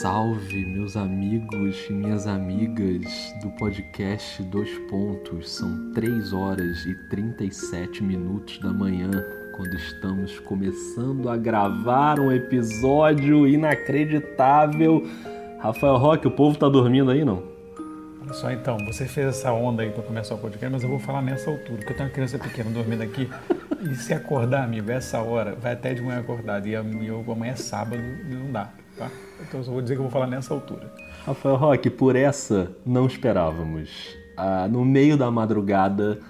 salve, meus amigos e minhas amigas do podcast Dois Pontos. São 3 horas e 37 minutos da manhã quando estamos começando a gravar um episódio inacreditável. Rafael Roque, o povo tá dormindo aí, não? Só, então, você fez essa onda aí para começar o podcast, mas eu vou falar nessa altura, porque eu tenho uma criança pequena dormindo aqui. E se acordar, amigo, essa hora, vai até de manhã acordado. E amanhã é sábado e não dá, tá? Então só vou dizer que eu vou falar nessa altura. Rafael Roque, por essa não esperávamos. Ah, no meio da madrugada,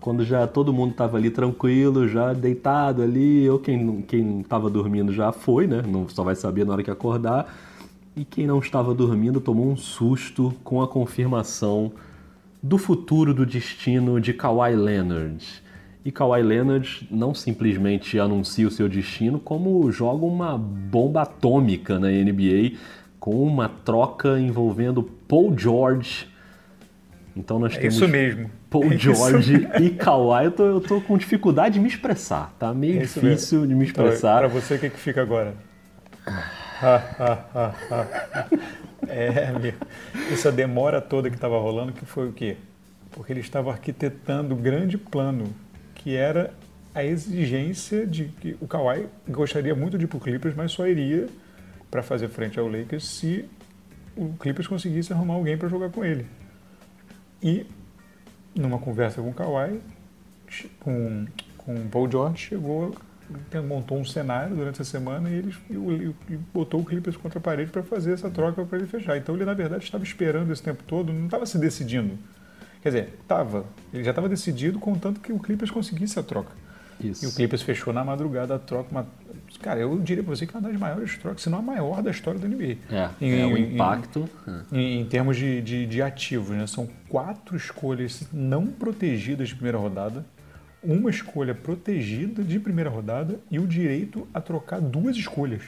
quando já todo mundo estava ali tranquilo, já deitado ali, ou quem quem estava dormindo já foi, né? Não só vai saber na hora que acordar. E quem não estava dormindo tomou um susto com a confirmação do futuro do destino de Kawhi Leonard. E Kawhi Leonard não simplesmente anuncia o seu destino, como joga uma bomba atômica na NBA com uma troca envolvendo Paul George. Então nós é temos isso mesmo. Paul é George e Kawhi. Eu tô, eu tô com dificuldade de me expressar, tá meio é difícil mesmo. de me então, expressar. Então, para você, o que, que fica agora? é, meu, essa demora toda que estava rolando, que foi o quê? Porque ele estava arquitetando o grande plano que era a exigência de que o Kawhi gostaria muito de ir para o Clippers, mas só iria para fazer frente ao Lakers se o Clippers conseguisse arrumar alguém para jogar com ele. E numa conversa com o Kawhi, com, com o Paul George, chegou, montou um cenário durante a semana e ele e, e botou o Clippers contra a parede para fazer essa troca para ele fechar. Então ele, na verdade, estava esperando esse tempo todo, não estava se decidindo Quer dizer, estava. Ele já estava decidido, contanto que o Clippers conseguisse a troca. Isso. E o Clippers fechou na madrugada a troca. Uma... Cara, eu diria para você que é uma das maiores trocas, se não a maior da história da NBA. É, em, é o impacto. Em, em, em termos de, de, de, ativos, né? São quatro escolhas não protegidas de primeira rodada, uma escolha protegida de primeira rodada e o direito a trocar duas escolhas.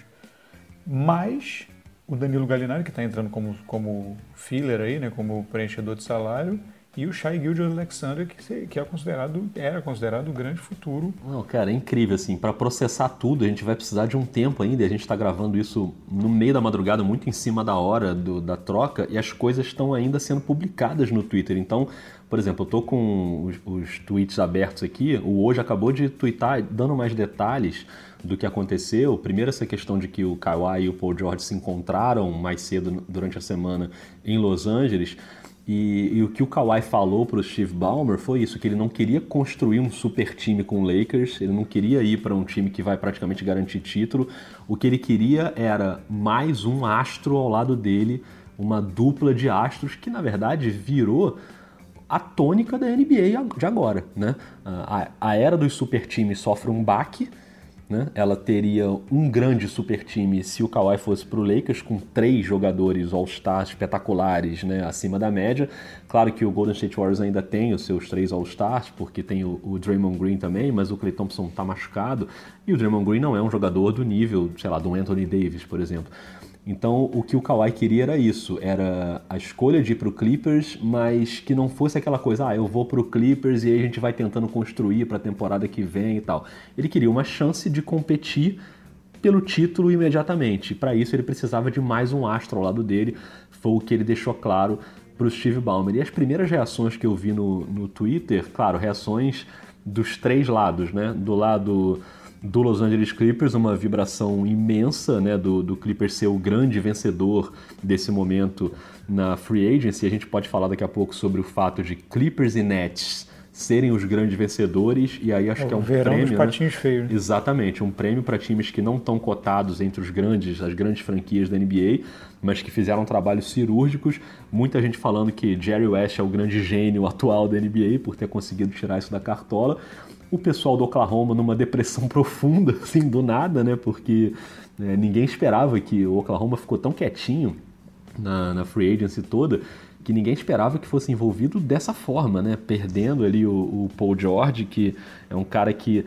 Mais o Danilo Gallinari, que está entrando como, como filler aí, né? Como preenchedor de salário e o Shai Gilgeous Alexander, que, que é considerado, era considerado o grande futuro. Não, cara, é incrível, assim, para processar tudo, a gente vai precisar de um tempo ainda, a gente está gravando isso no meio da madrugada, muito em cima da hora do, da troca, e as coisas estão ainda sendo publicadas no Twitter. Então, por exemplo, eu tô com os, os tweets abertos aqui, o Hoje acabou de twittar dando mais detalhes do que aconteceu. Primeiro, essa questão de que o Kawhi e o Paul George se encontraram mais cedo durante a semana em Los Angeles. E, e, o que o Kawhi falou para o Steve Ballmer foi isso, que ele não queria construir um super time com o Lakers, ele não queria ir para um time que vai praticamente garantir título. O que ele queria era mais um astro ao lado dele, uma dupla de astros que na verdade virou a tônica da NBA de agora, né? A, a era dos super times sofre um baque, né? Ela teria um grande super time se o Kawhi fosse para o Lakers, com três jogadores All-Stars espetaculares né? acima da média. Claro que o Golden State Warriors ainda tem os seus três All-Stars, porque tem o, o, Draymond Green também, mas o Clay Thompson está machucado. E o Draymond Green não é um jogador do nível, sei lá, do Anthony Davis, por exemplo. Então, o que o Kawhi queria era isso, era a escolha de ir para o Clippers, mas que não fosse aquela coisa, ah, eu vou para o Clippers e aí a gente vai tentando construir para a temporada que vem e tal. Ele queria uma chance de competir pelo título imediatamente. Para isso, ele precisava de mais um astro ao lado dele, foi o que ele deixou claro para o Steve Ballmer. E as primeiras reações que eu vi no, no Twitter, claro, reações dos três lados, né? Do lado do Los Angeles Clippers, uma vibração imensa né, do, do Clippers ser o grande vencedor desse momento na free agency. A gente pode falar daqui a pouco sobre o fato de Clippers e Nets serem os grandes vencedores e aí acho é, que é um verão prêmio, dos né? patinhos feios. Né? Exatamente, um prêmio para times que não estão cotados entre os grandes, as grandes franquias da NBA, mas que fizeram trabalhos cirúrgicos. Muita gente falando que Jerry West é o grande gênio atual da NBA por ter conseguido tirar isso da cartola o pessoal do Oklahoma numa depressão profunda, assim, do nada, né? Porque né, ninguém esperava que o Oklahoma ficou tão quietinho na, na free agency toda que ninguém esperava que fosse envolvido dessa forma, né? Perdendo ali o, o Paul George, que é um cara que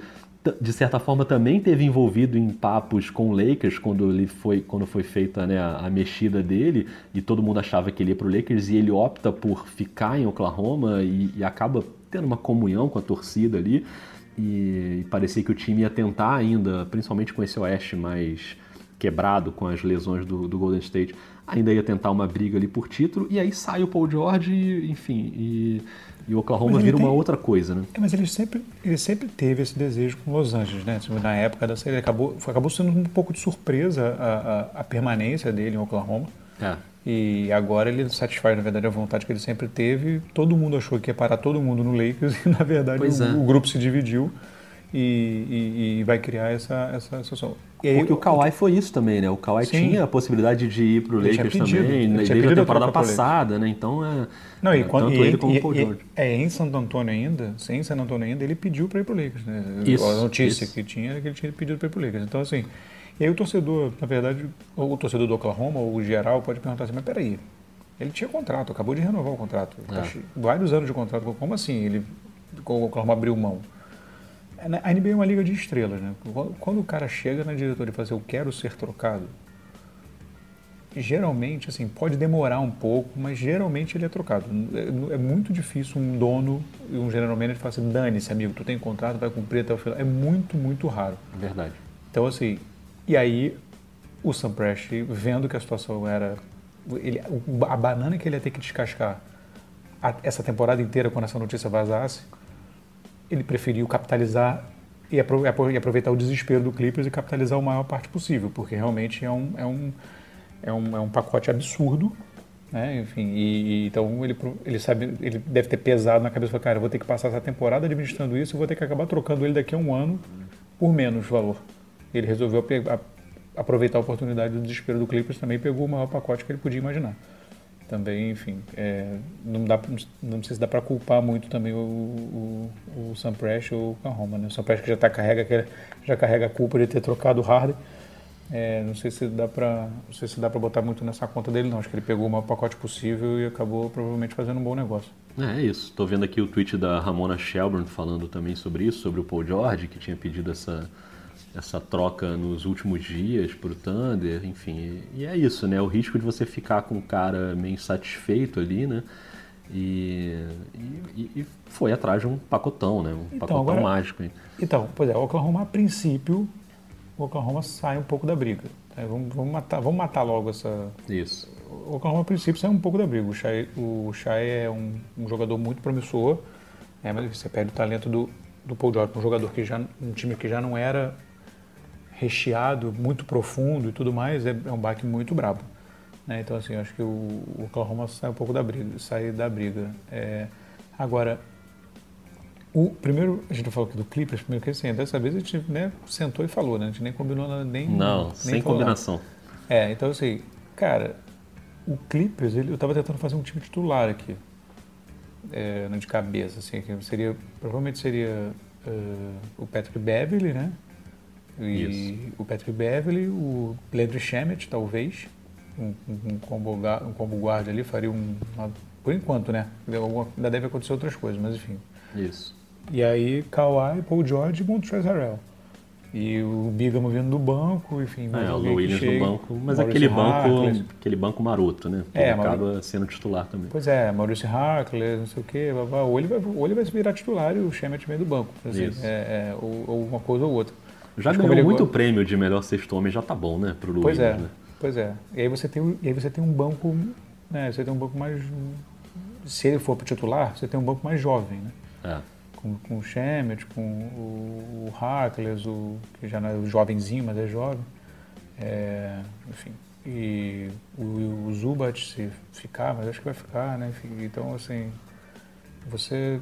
de certa forma também teve envolvido em papos com o Lakers quando ele foi quando foi feita né, a, mexida dele e todo mundo achava que ele ia para o Lakers e ele opta por ficar em Oklahoma e, e acaba tendo uma comunhão com a torcida ali e, parecia que o time ia tentar ainda, principalmente com esse Oeste mais quebrado com as lesões do, do, Golden State, ainda ia tentar uma briga ali por título, e aí sai o Paul George, e, enfim, e, e o Oklahoma vira tem... uma outra coisa, né? É, mas ele sempre, ele sempre teve esse desejo com Los Angeles, né? Tipo, na época da série, acabou, acabou sendo um pouco de surpresa a, a, a permanência dele em Oklahoma. É. E agora ele satisfaz, na verdade, a vontade que ele sempre teve. Todo mundo achou que ia parar todo mundo no Lakers e, na verdade, o, é. o, grupo se dividiu e, e, e, vai criar essa, essa situação. Aí, Porque o Kawhi foi isso também, né? O Kawhi sim. tinha a possibilidade de ir para o Lakers pedido, também, né? desde a temporada passada, né? Então, é, Não, e quando, tanto ele como o Paul George. É, em Santo Antônio ainda, em Santo Antônio ainda, ele pediu para ir para o Lakers, né? Isso, a notícia isso. que tinha era que ele tinha pedido para ir para o Lakers. Então, assim... E aí o torcedor, na verdade, o torcedor do Oklahoma, ou o geral, pode perguntar assim, mas peraí, ele tinha contrato, acabou de renovar o contrato. É. Vários anos de contrato. Como assim ele, o Oklahoma abriu mão? A NBA é uma liga de estrelas, né? Quando o cara chega na diretoria e fala assim, eu quero ser trocado, geralmente, assim, pode demorar um pouco, mas geralmente ele é trocado. É, é muito difícil um dono e um general manager falar assim, dane-se, amigo, tu tem contrato, vai cumprir até o final. É muito, muito raro. Verdade. Então, assim, e aí o Sam Prest, vendo que a situação era... Ele, a banana que ele ia ter que descascar a, essa temporada inteira quando essa notícia vazasse, ele preferiu capitalizar e aproveitar o desespero do Clippers e capitalizar o maior parte possível, porque realmente é um, é um, é um, é um pacote absurdo, né? Enfim, e, e, então ele, ele sabe, ele deve ter pesado na cabeça, cara, eu vou ter que passar essa temporada administrando isso, e vou ter que acabar trocando ele daqui a um ano por menos valor ele resolveu aproveitar a oportunidade do desespero do Clippers também pegou o maior pacote que ele podia imaginar. Também, enfim, é, não, dá, não sei se dá para culpar muito também o, o, o Sam Prest ou o Oklahoma, né? O Sam Prest que já, tá, carrega, já carrega a culpa de ter trocado o Harden. É, não sei se dá para se dá para botar muito nessa conta dele não acho que ele pegou o maior pacote possível e acabou provavelmente fazendo um bom negócio é, é isso estou vendo aqui o tweet da Ramona Shelburne falando também sobre isso sobre o Paul George que tinha pedido essa essa troca nos últimos dias para o Thunder, enfim. E é isso, né? O risco de você ficar com o cara meio insatisfeito ali, né? E, e, e foi atrás de um pacotão, né? Um então, pacotão agora, mágico. Hein? Então, pois é, o Oklahoma, a princípio, o Oklahoma sai um pouco da briga. Né? Vamos, vamos, matar, vamos matar logo essa. Isso. O Oklahoma, a princípio, sai um pouco da briga. O Shai, o Shai é um, um jogador muito promissor, né? mas você perde o talento do, do Paul George, um jogador que já. um time que já não era recheado, muito profundo e tudo mais, é, é um baque muito brabo. Né? Então, assim, acho que o, o Oklahoma sai um pouco da briga, sai da briga. É, agora, o primeiro, a gente falou aqui do Clippers, primeiro que assim, dessa vez a gente né, sentou e falou, né? A gente nem combinou nada, nem. Não, nem sem combinação. Nada. É, então assim, cara, o Clippers, ele, eu estava tentando fazer um time titular aqui, é, de cabeça, assim, que seria, provavelmente seria uh, o Patrick Beverly, né? E Isso. o Patrick Beverly, o Landry Shamet, talvez, um, um, combo, um combo guard ali, faria um. Uma, por enquanto, né? Ainda deve acontecer outras coisas, mas enfim. Isso. E aí, Kawhi, Paul George e Montrezl Harrell. E o Bigamo vindo do banco, enfim. É, o Williams no banco, mas Maurício aquele banco, aquele banco maroto, né? Que é, acaba sendo titular também. Pois é, Maurício Harkless, não sei o quê, ou ele vai, ou ele vai virar titular e o Shemet meio do banco, assim, é, é, ou, ou, uma coisa ou outra. Já ganhou muito prêmio de melhor sexto homem, já tá bom, né, pro Luiz, pois é, né? Pois é. E aí você tem, e aí você tem um banco, né, você tem um banco mais... Se ele for para titular, você tem um banco mais jovem, né? É. Com, com o Shemet, com o, o Harkless, o, que já não é jovenzinho, mas é jovem. É, enfim, e o, o Zubat se ficar, mas acho que vai ficar, né? Então, assim, você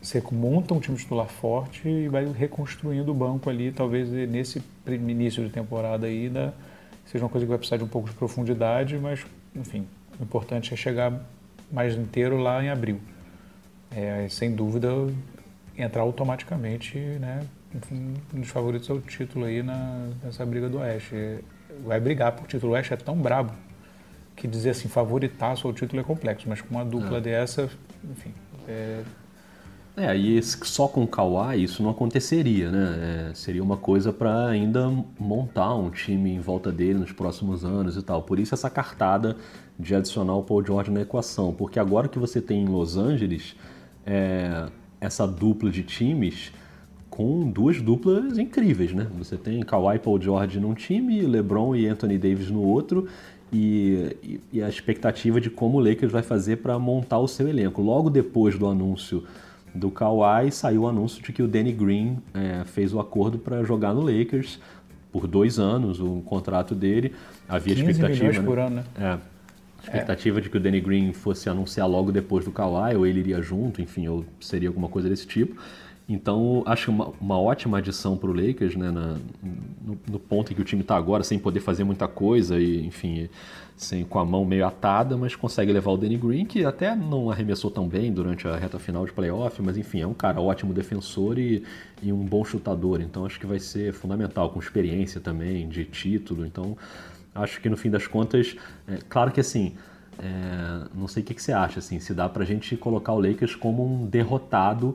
você monta um time titular forte e vai reconstruindo o banco ali, talvez nesse início de temporada ainda seja uma coisa que vai precisar de um pouco de profundidade, mas, enfim, o importante é chegar mais inteiro lá em abril. É, sem dúvida, entrar automaticamente, né, enfim, um dos favoritos ao título aí na, nessa briga do Oeste. Vai brigar por título. O Oeste é tão brabo que dizer assim, favoritaço ao título é complexo, mas com uma dupla é. dessa, enfim, é, é, e só com o Kawhi isso não aconteceria, né? É, seria uma coisa para ainda montar um time em volta dele nos próximos anos e tal. Por isso essa cartada de adicionar o Paul George na equação, porque agora que você tem em Los Angeles é, essa dupla de times, com duas duplas incríveis, né? Você tem Kawhi Paul George num time, LeBron e Anthony Davis no outro, e, e, e a expectativa de como o Lakers vai fazer para montar o seu elenco. Logo depois do anúncio do Kawhi, saiu o anúncio de que o Danny Green é, fez o acordo para jogar no Lakers por dois anos, o contrato dele. Havia 15 expectativa. milhões né? por ano, né? É. Expectativa de que o Danny Green fosse anunciar logo depois do Kawhi, ou ele iria junto, enfim, ou seria alguma coisa desse tipo. Então, acho uma, uma ótima adição para o Lakers, né, na, no, no, ponto em que o time está agora, sem poder fazer muita coisa e, enfim, sem, com a mão meio atada, mas consegue levar o Danny Green, que até não arremessou tão bem durante a reta final de playoff, mas enfim, é um cara ótimo defensor e, e um bom chutador. Então, acho que vai ser fundamental, com experiência também, de título. Então, acho que no fim das contas, é, claro que assim. É, não sei o que, que você acha, assim, se dá pra gente colocar o Lakers como um derrotado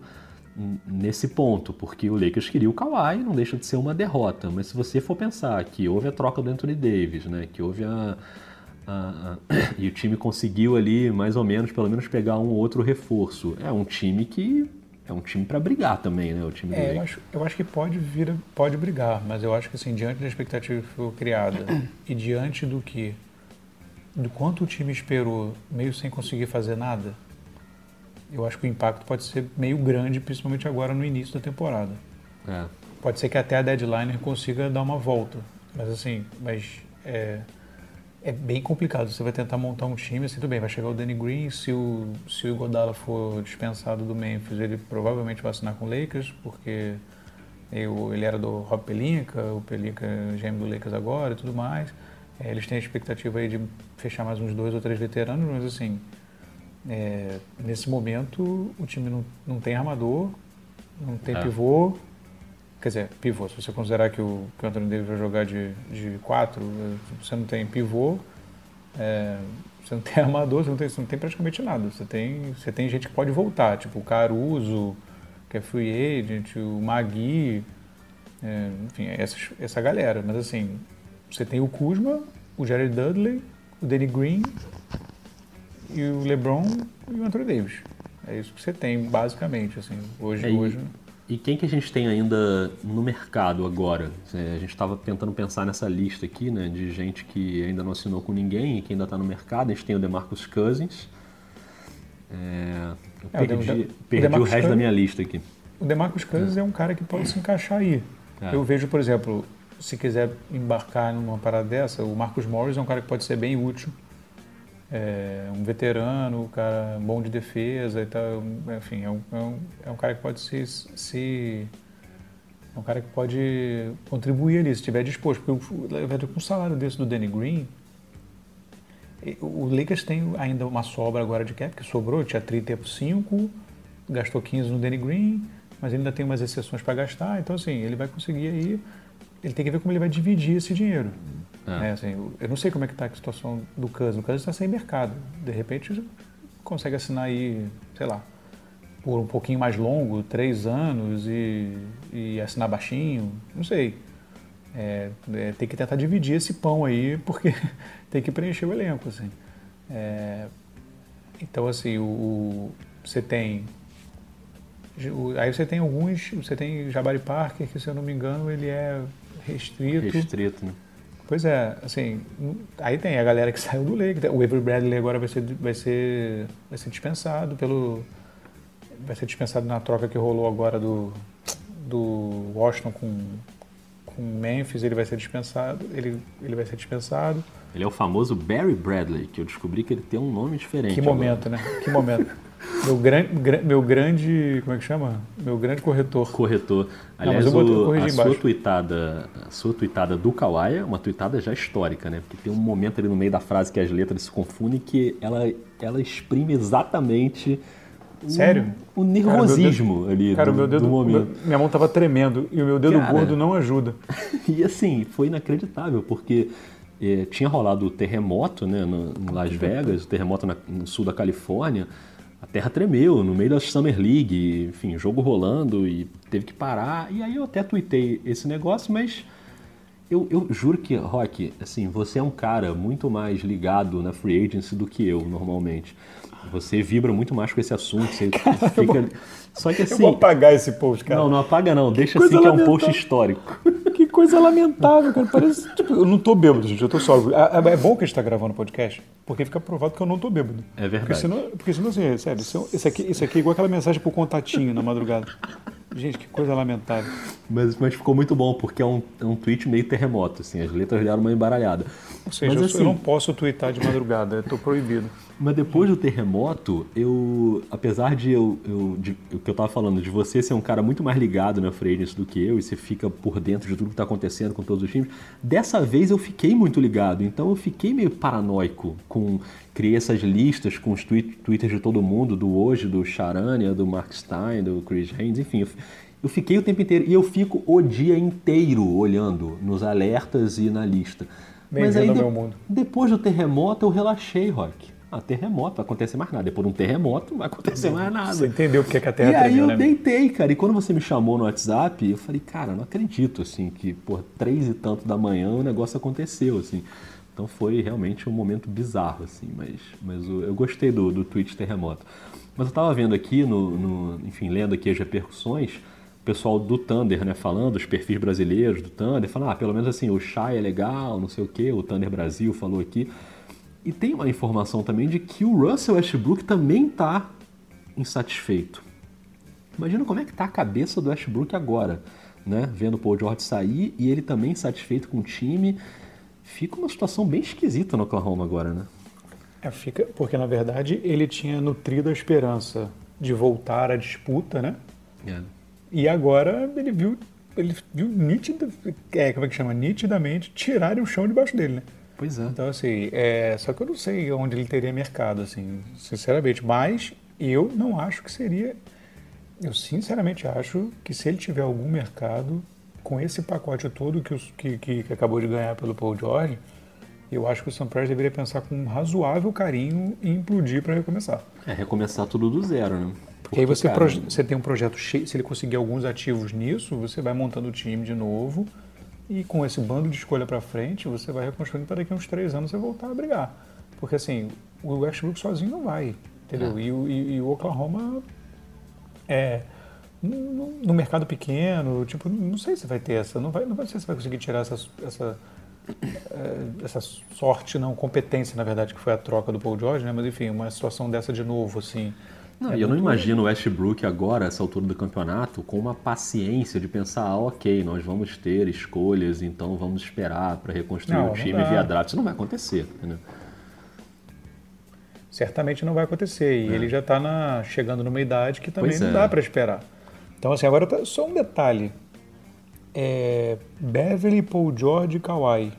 nesse ponto, porque o Lakers queria o Kawhi, não deixa de ser uma derrota. Mas se você for pensar que houve a troca do Anthony Davis, né, que houve a, a, a, e o time conseguiu ali mais ou menos, pelo menos pegar um outro reforço, é um time que é um time para brigar também, né, o time é, eu acho, eu acho que pode vir, pode brigar, mas eu acho que assim diante da expectativa que foi criada e diante do que, do quanto o time esperou, meio sem conseguir fazer nada eu acho que o impacto pode ser meio grande, principalmente agora no início da temporada. É. Pode ser que até a deadline consiga dar uma volta, mas assim, mas é, é bem complicado. Você vai tentar montar um time, assim, tudo bem, vai chegar o Danny Green, se o, se o Igodala for dispensado do Memphis, ele provavelmente vai assinar com o Lakers, porque eu, ele era do Rob Pelinka, o Pelinka é gêmeo do Lakers agora e tudo mais. É, eles têm a expectativa aí de fechar mais uns dois ou três veteranos, mas assim, é, nesse momento, o time não, não tem armador, não tem é. pivô. Quer dizer, pivô, se você considerar que o, que o Anthony Davis vai jogar de, de quatro, você não tem pivô, é, você não tem armador, você não tem, você não tem praticamente nada. Você tem, você tem gente que pode voltar, tipo o Caruso, que é free agent, o Magui, é, enfim, essa, essa galera. Mas assim, você tem o Kuzma, o Jared Dudley, o Danny Green e o LeBron e o Anthony Davis. É isso que você tem, basicamente, assim, hoje. É, hoje... E, e quem que a gente tem ainda no mercado agora? A gente estava tentando pensar nessa lista aqui, né, de gente que ainda não assinou com ninguém e que ainda está no mercado. A gente tem o DeMarcus Cousins. É, eu é, perdi, o, perdi o, o resto Cousins, da minha lista aqui. O DeMarcus Cousins é, é um cara que pode se encaixar aí. É. Eu vejo, por exemplo, se quiser embarcar numa parada dessa, o Marcus Morris é um cara que pode ser bem útil é um veterano, um cara bom de defesa e tal. Enfim, é um, é um, é um cara que pode se, se. É um cara que pode contribuir ali, se estiver disposto. Porque com um salário desse do Danny Green, o Lakers tem ainda uma sobra agora de cap, que sobrou, tinha 30 por 5, gastou 15 no Danny Green, mas ainda tem umas exceções para gastar, então assim, ele vai conseguir aí, ele tem que ver como ele vai dividir esse dinheiro. É. assim, eu não sei como é que está a situação do Cousins. O Cousins está sem mercado. De repente, consegue assinar aí, sei lá, por um pouquinho mais longo, três anos, e, e assinar baixinho. Não sei. É, é, tem que tentar dividir esse pão aí, porque tem que preencher o elenco, assim. É, então, assim, o, o, você tem... Aí você tem alguns... Você tem Jabari Parker, que, se eu não me engano, ele é restrito. Restrito, né? Pois é, assim, aí tem a galera que saiu do Lake. O Avery Bradley agora vai ser, vai ser, vai ser dispensado pelo. Vai ser dispensado na troca que rolou agora do, do Washington com, com Memphis, ele vai ser dispensado. Ele, ele vai ser dispensado. Ele é o famoso Barry Bradley, que eu descobri que ele tem um nome diferente. Que momento, agora. né? Que momento. Meu, gran, meu grande. Como é que chama? Meu grande corretor. Corretor. Aliás, Não, o, a, sua tweetada, a sua tweetada do Kawaii é uma tweetada já histórica, né? Porque tem um momento ali no meio da frase que as letras se confundem que ela, ela exprime exatamente. Sério? O, o nervosismo cara, ali cara, do, meu dedo, do momento. Meu, minha mão tava tremendo e o meu dedo cara, gordo não ajuda. E assim, foi inacreditável, porque eh, tinha rolado o terremoto né, no, em Las Vegas, o terremoto na, no sul da Califórnia a terra tremeu no meio da Summer League, enfim, jogo rolando e teve que parar. E aí eu até tuitei esse negócio, mas eu, eu juro que, Rock, assim, você é um cara muito mais ligado na free agency do que eu, normalmente. Você vibra muito mais com esse assunto. Você fica... Só que assim. Eu vou apagar esse post, cara. Não, não apaga não. Deixa assim que é um post histórico. Que coisa lamentável, cara. Parece. Tipo, eu não tô bêbado, gente. Eu tô sóbrio. É, é bom que a gente tá gravando podcast, porque fica provado que eu não tô bêbado. É verdade. Porque senão, porque senão assim, sério, isso, isso, aqui, isso aqui é igual aquela mensagem pro contatinho na madrugada. Gente, que coisa lamentável. Mas, mas ficou muito bom, porque é um, é um tweet meio terremoto, assim, as letras deram uma embaralhada. Ou seja, mas, eu, assim, eu não posso twittar de madrugada, eu tô proibido. Mas depois do terremoto, eu, apesar de eu, eu de, o que eu tava falando, de você ser um cara muito mais ligado na free agency do que eu, e você fica por dentro de tudo que tá acontecendo com todos os times, dessa vez eu fiquei muito ligado, então eu fiquei meio paranoico com criei essas listas com os tweet, twitters de todo mundo, do hoje, do Charania, do Mark Stein, do Chris Haynes, enfim, eu, eu fiquei o tempo inteiro e eu fico o dia inteiro olhando nos alertas e na lista. Mas aí, de, depois do terremoto, eu relaxei, Rock. Ah, terremoto, vai acontecer mais nada. Depois de um terremoto, não vai acontecer mais nada. Você entendeu porque que a Terra E aí eu né? deitei, cara. E quando você me chamou no WhatsApp, eu falei, cara, não acredito, assim, que por três e tanto da manhã o negócio aconteceu, assim. Então foi realmente um momento bizarro, assim, mas, mas eu gostei do, do tweet terremoto. Mas eu estava vendo aqui, no, no, enfim, lendo aqui as repercussões, o pessoal do Thunder, né, falando, os perfis brasileiros do Thunder, falando, ah, pelo menos assim, o Chai é legal, não sei o quê, o Thunder Brasil falou aqui. E tem uma informação também de que o Russell Westbrook também está insatisfeito. Imagina como é que tá a cabeça do Westbrook agora, né? Vendo o Paul George sair e ele também insatisfeito com o time fica uma situação bem esquisita no Oklahoma agora, né? É, fica, porque na verdade ele tinha nutrido a esperança de voltar à disputa, né? É. E agora ele viu, ele viu nitida, é, como é que chama? nitidamente tirarem o chão debaixo dele, né? Pois é. Então, assim, é, só que eu não sei onde ele teria mercado, assim, sinceramente. Mas eu não acho que seria. Eu sinceramente acho que se ele tiver algum mercado, com esse pacote todo que, os, que, que, acabou de ganhar pelo Paul George, eu acho que o Sam Prest deveria pensar com um razoável carinho em implodir para recomeçar. É, recomeçar tudo do zero, né? Porque, aí você, cara, você tem um projeto cheio, se ele conseguir alguns ativos nisso, você vai montando o time de novo e com esse bando de escolha para frente, você vai reconstruindo para daqui a uns três anos você voltar a brigar. Porque assim, o Westbrook sozinho não vai, entendeu? É. E, e, e o Oklahoma é no, no, mercado pequeno, tipo, não sei se vai ter essa, não vai, não vai sei se vai conseguir tirar essa, essa, eh, essa sorte, não, competência, na verdade, que foi a troca do Paul George, né? Mas enfim, uma situação dessa de novo, assim. Não, é eu não imagino o Westbrook agora, essa altura do campeonato, com uma paciência de pensar, ah, ok, nós vamos ter escolhas, então vamos esperar para reconstruir não, o time via draft. Isso não vai acontecer, entendeu? Certamente não vai acontecer. E é. ele já está chegando numa idade que também pois não é. dá para esperar. Então, assim, agora tá, só um detalhe. É, Beverly, Paul George e Kawhi.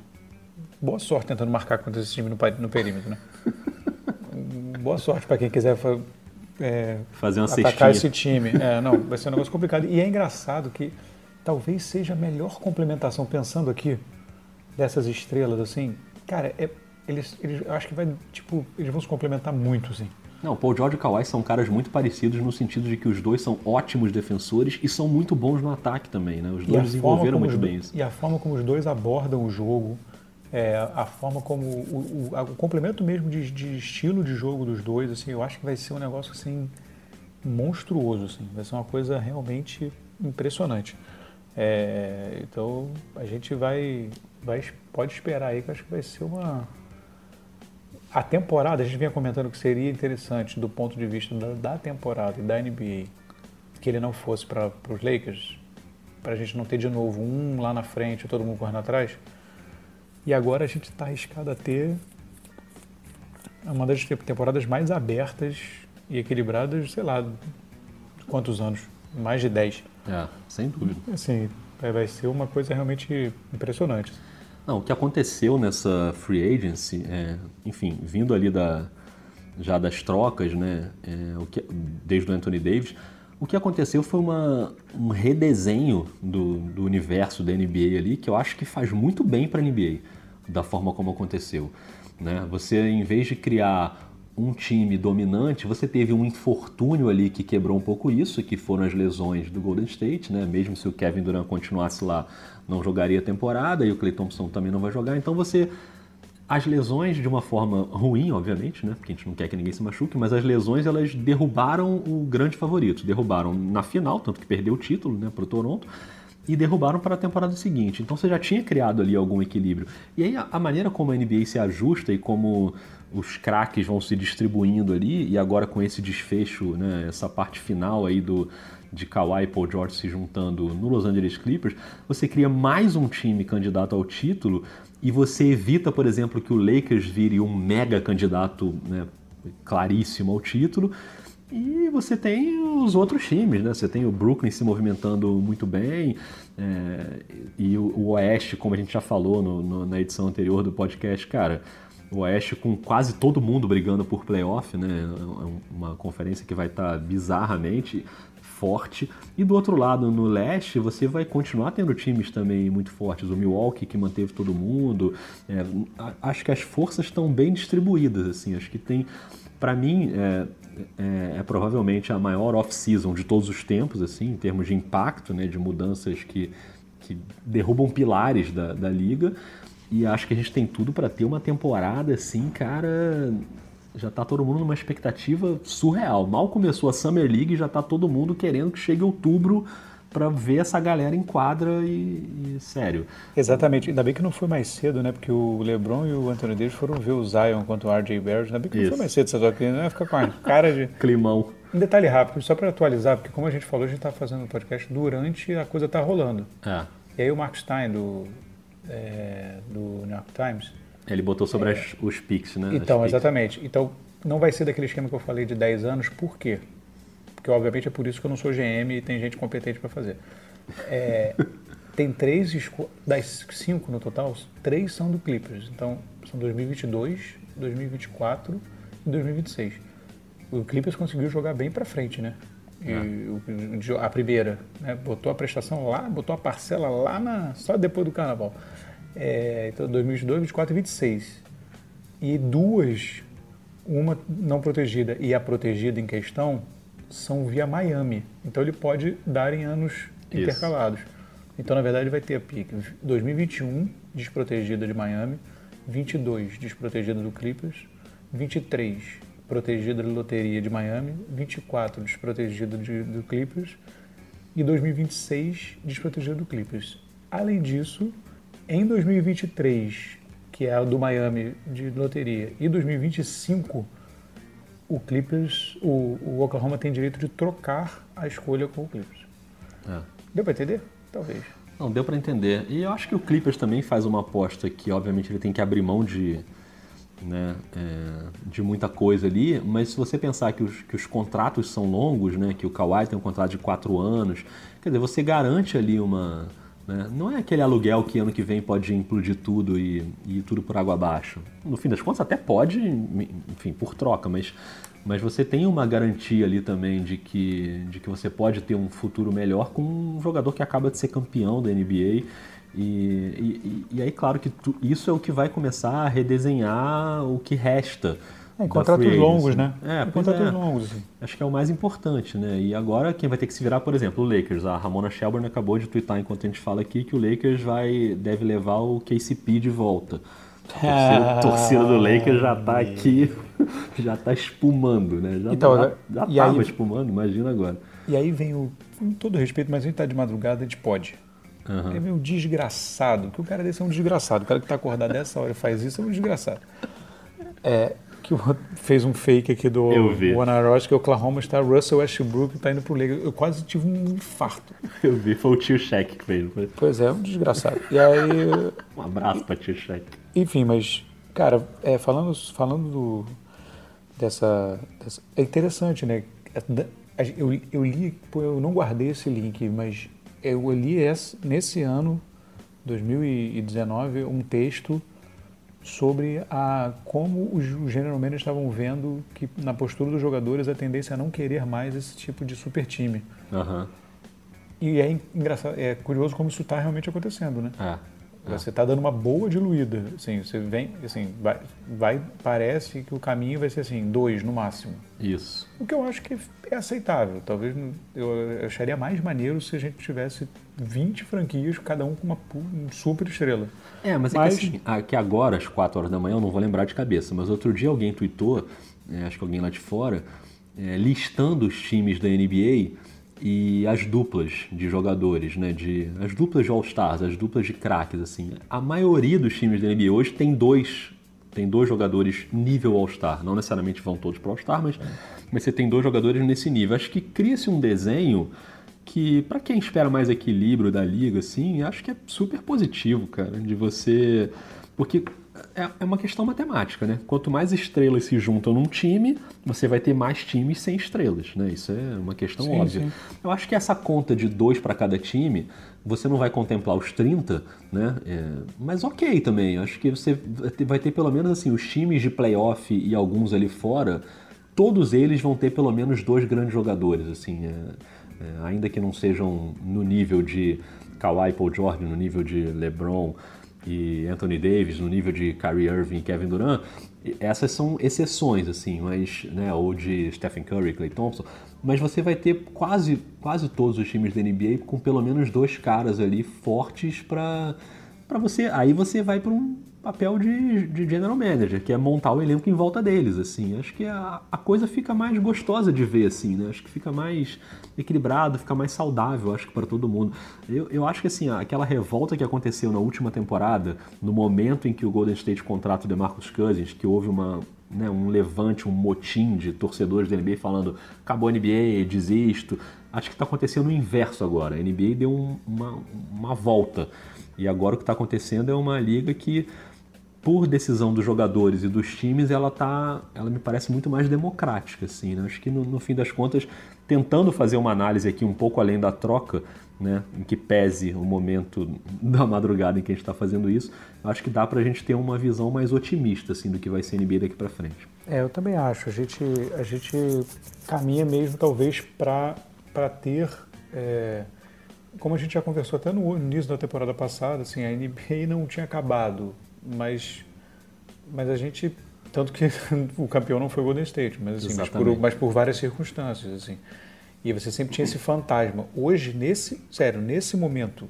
Boa sorte tentando marcar contra esse time no, no perímetro, né? Boa sorte para quem quiser é, fazer uma atacar cestinha. esse time. É, não, vai ser um negócio complicado. E é engraçado que talvez seja a melhor complementação, pensando aqui, dessas estrelas, assim. Cara, é, eles, eles, acho que vai, tipo, eles vão se complementar muito, assim. Não, Paul George e Kawhi são caras muito parecidos no sentido de que os dois são ótimos defensores e são muito bons no ataque também, né? Os dois desenvolveram muito bem isso. E a forma como os dois abordam o jogo, é, a forma como o, o, o complemento mesmo de, de, estilo de jogo dos dois, assim, eu acho que vai ser um negócio assim monstruoso, assim, vai ser uma coisa realmente impressionante. É, então a gente vai, vai pode esperar aí que acho que vai ser uma a temporada, a gente vinha comentando que seria interessante do ponto de vista da, da temporada e da NBA que ele não fosse para os Lakers, para a gente não ter de novo um lá na frente e todo mundo correndo atrás. E agora a gente está arriscado a ter uma das temporadas mais abertas e equilibradas, sei lá, quantos anos? Mais de 10. É, sem dúvida. Assim, vai ser uma coisa realmente impressionante. Não, o que aconteceu nessa free agency, é, enfim, vindo ali da, já das trocas, né, é, o que, desde o Anthony Davis, o que aconteceu foi uma, um redesenho do, do universo da NBA ali, que eu acho que faz muito bem para a NBA, da forma como aconteceu. Né? Você, em vez de criar um time dominante, você teve um infortúnio ali que quebrou um pouco isso, que foram as lesões do Golden State, né? Mesmo se o Kevin Durant continuasse lá, não jogaria a temporada e o Clay Thompson também não vai jogar. Então você As lesões, de uma forma ruim, obviamente, né? Porque a gente não quer que ninguém se machuque, mas as lesões elas derrubaram o grande favorito. Derrubaram na final, tanto que perdeu o título né, para o Toronto, e derrubaram para a temporada seguinte. Então você já tinha criado ali algum equilíbrio. E aí a, a maneira como a NBA se ajusta e como os craques vão se distribuindo ali, e agora com esse desfecho, né, essa parte final aí do, de Kawhi e Paul George se juntando no Los Angeles Clippers, você cria mais um time candidato ao título e você evita, por exemplo, que o Lakers vire um mega candidato né, claríssimo ao título. E você tem os outros times, né? Você tem o Brooklyn se movimentando muito bem, é, e o, o, Oeste, como a gente já falou no, no, na edição anterior do podcast, cara, o Oeste com quase todo mundo brigando por playoff, né? É uma conferência que vai estar tá bizarramente forte. E do outro lado, no leste, você vai continuar tendo times também muito fortes. O Milwaukee, que manteve todo mundo. É, acho que as forças estão bem distribuídas, assim. Acho que tem, para mim, é, é, é, provavelmente a maior off-season de todos os tempos, assim, em termos de impacto, né, de mudanças que, que derrubam pilares da, da liga. E acho que a gente tem tudo para ter uma temporada, assim, cara, já tá todo mundo numa expectativa surreal. Mal começou a Summer League e já tá todo mundo querendo que chegue outubro para ver essa galera em quadra e, e, sério. Exatamente. Ainda bem que não foi mais cedo, né? Porque o LeBron e o Anthony Davis foram ver o Zion contra o RJ Barrett. Ainda bem que Isso. não foi mais cedo, você que não ia ficar com a cara de climão. Um detalhe rápido, só para atualizar, porque como a gente falou, a gente tá fazendo o podcast durante a coisa tá rolando. É. E aí o Mark Stein do é, do New York Times ele botou sobre é. as, os PICs, né? Então, exatamente. Então, não vai ser daquele esquema que eu falei de 10 anos, por quê? Porque, obviamente, é por isso que eu não sou GM e tem gente competente para fazer. É, tem três, das cinco no total, três são do Clippers. Então, são 2022, 2024 e 2026. O Clippers conseguiu jogar bem para frente, né? E é. a primeira, né? botou a prestação lá, botou a parcela lá na, só depois do carnaval. É, então, 2022, 24 e 26. E duas, uma não protegida e a protegida em questão, são via Miami. Então ele pode dar em anos Isso. intercalados. Então, na verdade, vai ter a pique 2021, desprotegida de Miami, 22, desprotegida do Clippers, 23, protegida de loteria de Miami, 24, desprotegida de, do Clippers e 2026, desprotegida do Clippers. Além disso, em 2023, que é a do Miami de loteria, e 2025, o Clippers, o, o Oklahoma tem direito de trocar a escolha com o Clippers. É. Deu para entender? Talvez. Não, deu para entender. E eu acho que o Clippers também faz uma aposta que, obviamente, ele tem que abrir mão de, né, é, de muita coisa ali, mas se você pensar que os, que os contratos são longos, né, que o Kawhi tem um contrato de quatro anos, quer dizer, você garante ali uma né? Não é aquele aluguel que ano que vem pode implodir tudo e, e tudo por água abaixo. No fim das contas, até pode, enfim, por troca, mas, mas você tem uma garantia ali também de que, de que você pode ter um futuro melhor com um jogador que acaba de ser campeão da NBA. E, e, e aí, claro que tu, isso é o que vai começar a redesenhar o que resta é, contratos longos, né? É, é contratos é. longos. Assim. Acho que é o mais importante, né? E agora quem vai ter que se virar, por exemplo, o Lakers. A Ramona Shelburne acabou de twittar enquanto a gente fala aqui que o Lakers vai, deve levar o KCP de volta. A torcida, do Lakers já está aqui, já está espumando, né? Já, então, já, estava espumando, imagina agora. E aí vem o, com todo respeito, mas a gente está de madrugada, a gente pode. Uhum. É meio desgraçado, que o cara desse é um desgraçado. O cara que está acordado dessa hora e faz isso é um desgraçado. É, que fez um fake aqui do Warner Ross, que o Oklahoma está Russell Westbrook está indo pro Lakers. Eu quase tive um infarto. Eu vi, foi o tio Shaq que fez. Foi. Pois é, um desgraçado. E aí... um abraço para tio Shaq. Enfim, mas, cara, é, falando, falando do, dessa, dessa, É interessante, né? Eu, eu li, eu não guardei esse link, mas eu li esse, nesse ano, 2019, um texto sobre a, como os, general managers estavam vendo que na postura dos jogadores a tendência a não querer mais esse tipo de super time. Uhum. E é engraçado, é curioso como isso está realmente acontecendo, né? É. É. Você está dando uma boa diluída. Assim, você vem, assim, vai, vai, parece que o caminho vai ser assim, dois no máximo. Isso. O que eu acho que é aceitável. Talvez eu acharia mais maneiro se a gente tivesse 20 franquias, cada um com uma, super estrela. É, mas, mas... É que, assim, aqui agora, às 4 horas da manhã, eu não vou lembrar de cabeça, mas outro dia alguém tweetou, é, acho que alguém lá de fora, é, listando os times da NBA e as duplas de jogadores, né? De, as duplas de All-Stars, as duplas de craques, assim. A maioria dos times da NBA hoje tem dois, tem dois jogadores nível All-Star. Não necessariamente vão todos para All-Star, mas, mas você tem dois jogadores nesse nível. Acho que cria-se um desenho que, para quem espera mais equilíbrio da liga, assim, acho que é super positivo, cara, de você... Porque é, é uma questão matemática, né? Quanto mais estrelas se juntam num time, você vai ter mais times sem estrelas, né? Isso é uma questão sim, óbvia. Sim. Eu acho que essa conta de dois para cada time, você não vai contemplar os 30, né? É, mas ok também. Acho que você vai ter pelo menos assim os times de playoff e alguns ali fora, todos eles vão ter pelo menos dois grandes jogadores, assim, é, é, ainda que não sejam no nível de Kawhi Paul George, no nível de LeBron e Anthony Davis, no nível de Kyrie Irving e Kevin Durant, essas são exceções, assim, mas, né, ou de Stephen Curry, Clay Thompson, mas você vai ter quase, quase todos os times da NBA com pelo menos dois caras ali fortes para para você. Aí você vai para um papel de, de general manager, que é montar o elenco em volta deles, assim. Acho que a, a coisa fica mais gostosa de ver, assim, né? Acho que fica mais equilibrado, fica mais saudável, acho que para todo mundo. Eu, eu acho que, assim, aquela revolta que aconteceu na última temporada, no momento em que o Golden State contrata o DeMarcus Cousins, que houve uma, né, um levante, um motim de torcedores da NBA falando acabou a NBA, desisto. Acho que está acontecendo o inverso agora. A NBA deu um, uma, uma volta. E agora o que está acontecendo é uma liga que por decisão dos jogadores e dos times, ela tá, ela me parece muito mais democrática, assim, né? Acho que no, no, fim das contas, tentando fazer uma análise aqui um pouco além da troca, né, em que pese o momento da madrugada em que a gente está fazendo isso, acho que dá para a gente ter uma visão mais otimista, assim, do que vai ser a NBA daqui para frente. É, eu também acho. A gente, a gente caminha mesmo, talvez, para ter é como a gente já conversou até no início da temporada passada, assim, a NBA não tinha acabado mas, mas a gente tanto que o campeão não foi o Golden State, mas assim, mas por, mas por, várias circunstâncias, assim. E você sempre tinha esse fantasma. Hoje, nesse, sério, nesse momento,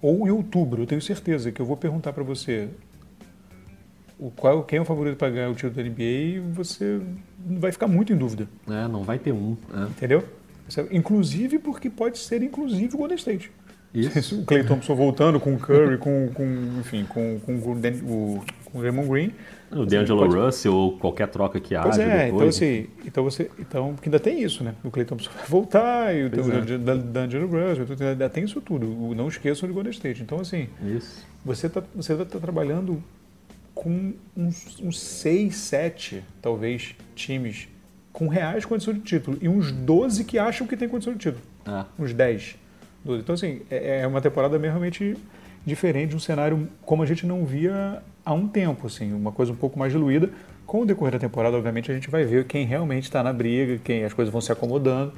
ou em outubro, eu tenho certeza que eu vou perguntar para você o qual quem é o favorito para ganhar o título da NBA, e você vai ficar muito em dúvida. É, não vai ter um. É. Entendeu? Inclusive porque pode ser inclusive o Golden State. Isso. O Clay Thompson voltando com o Curry, com, com, enfim, com, com, com o, com o Raymond Green. O D'Angelo pode... Russell ou qualquer troca que haja. Pois é, então assim, então você. Então, porque ainda tem isso, né? O Clay Thompson vai voltar, e o é. D'Angelo Russell, ainda tem isso tudo. Não esqueçam de Golden State. Então, assim, isso. você está você tá trabalhando com uns, uns 6, 7, talvez, times com reais condições de título. E uns 12 que acham que tem condição de título. Ah. Uns 10. Então, assim, é, é uma temporada realmente diferente, um cenário como a gente não via há um tempo, assim, uma coisa um pouco mais diluída. Com o decorrer da temporada, obviamente, a gente vai ver quem realmente está na briga, quem as coisas vão se acomodando,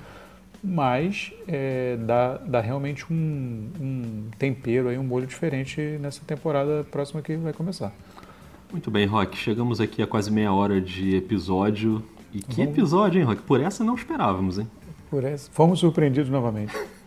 mas é, dá, dá realmente um, um tempero, aí, um molho diferente nessa temporada próxima que vai começar. Muito bem, Rock. Chegamos aqui a quase meia hora de episódio. E que Vamos... episódio, hein, Rock? Por essa não esperávamos, hein? Por essa. Fomos surpreendidos novamente.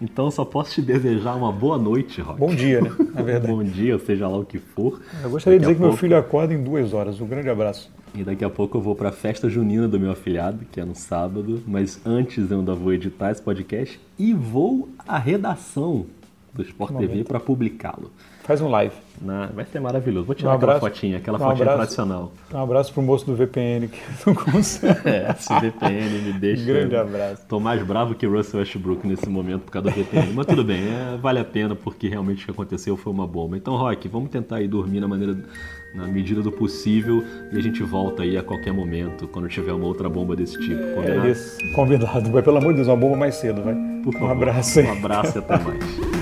Então só posso te desejar uma boa noite, Rock. Bom dia, né? Na verdade. Bom dia, seja lá o que for. Eu gostaria daqui de dizer que pouco... meu filho acorda em duas horas. Um grande abraço. E daqui a pouco eu vou para a festa junina do meu afilhado, que é no sábado. Mas antes eu ainda vou editar esse podcast e vou à redação do Sport TV para publicá-lo. Faz um live. Vai ser maravilhoso. Vou tirar um aquela fotinha, aquela um fotinha abraço, tradicional. Um abraço pro moço do VPN que não consegue. é, esse VPN me deixa. Grande abraço. Tô mais bravo que Russell Westbrook nesse momento por causa do VPN. Mas tudo bem, é, vale a pena porque realmente o que aconteceu foi uma bomba. Então, Rock, vamos tentar aí dormir na maneira na medida do possível e a gente volta aí a qualquer momento quando tiver uma outra bomba desse tipo. É combinado? É isso, combinado. Vai, pelo amor de Deus, uma bomba mais cedo, vai. Por favor, um abraço aí. Um abraço e até mais.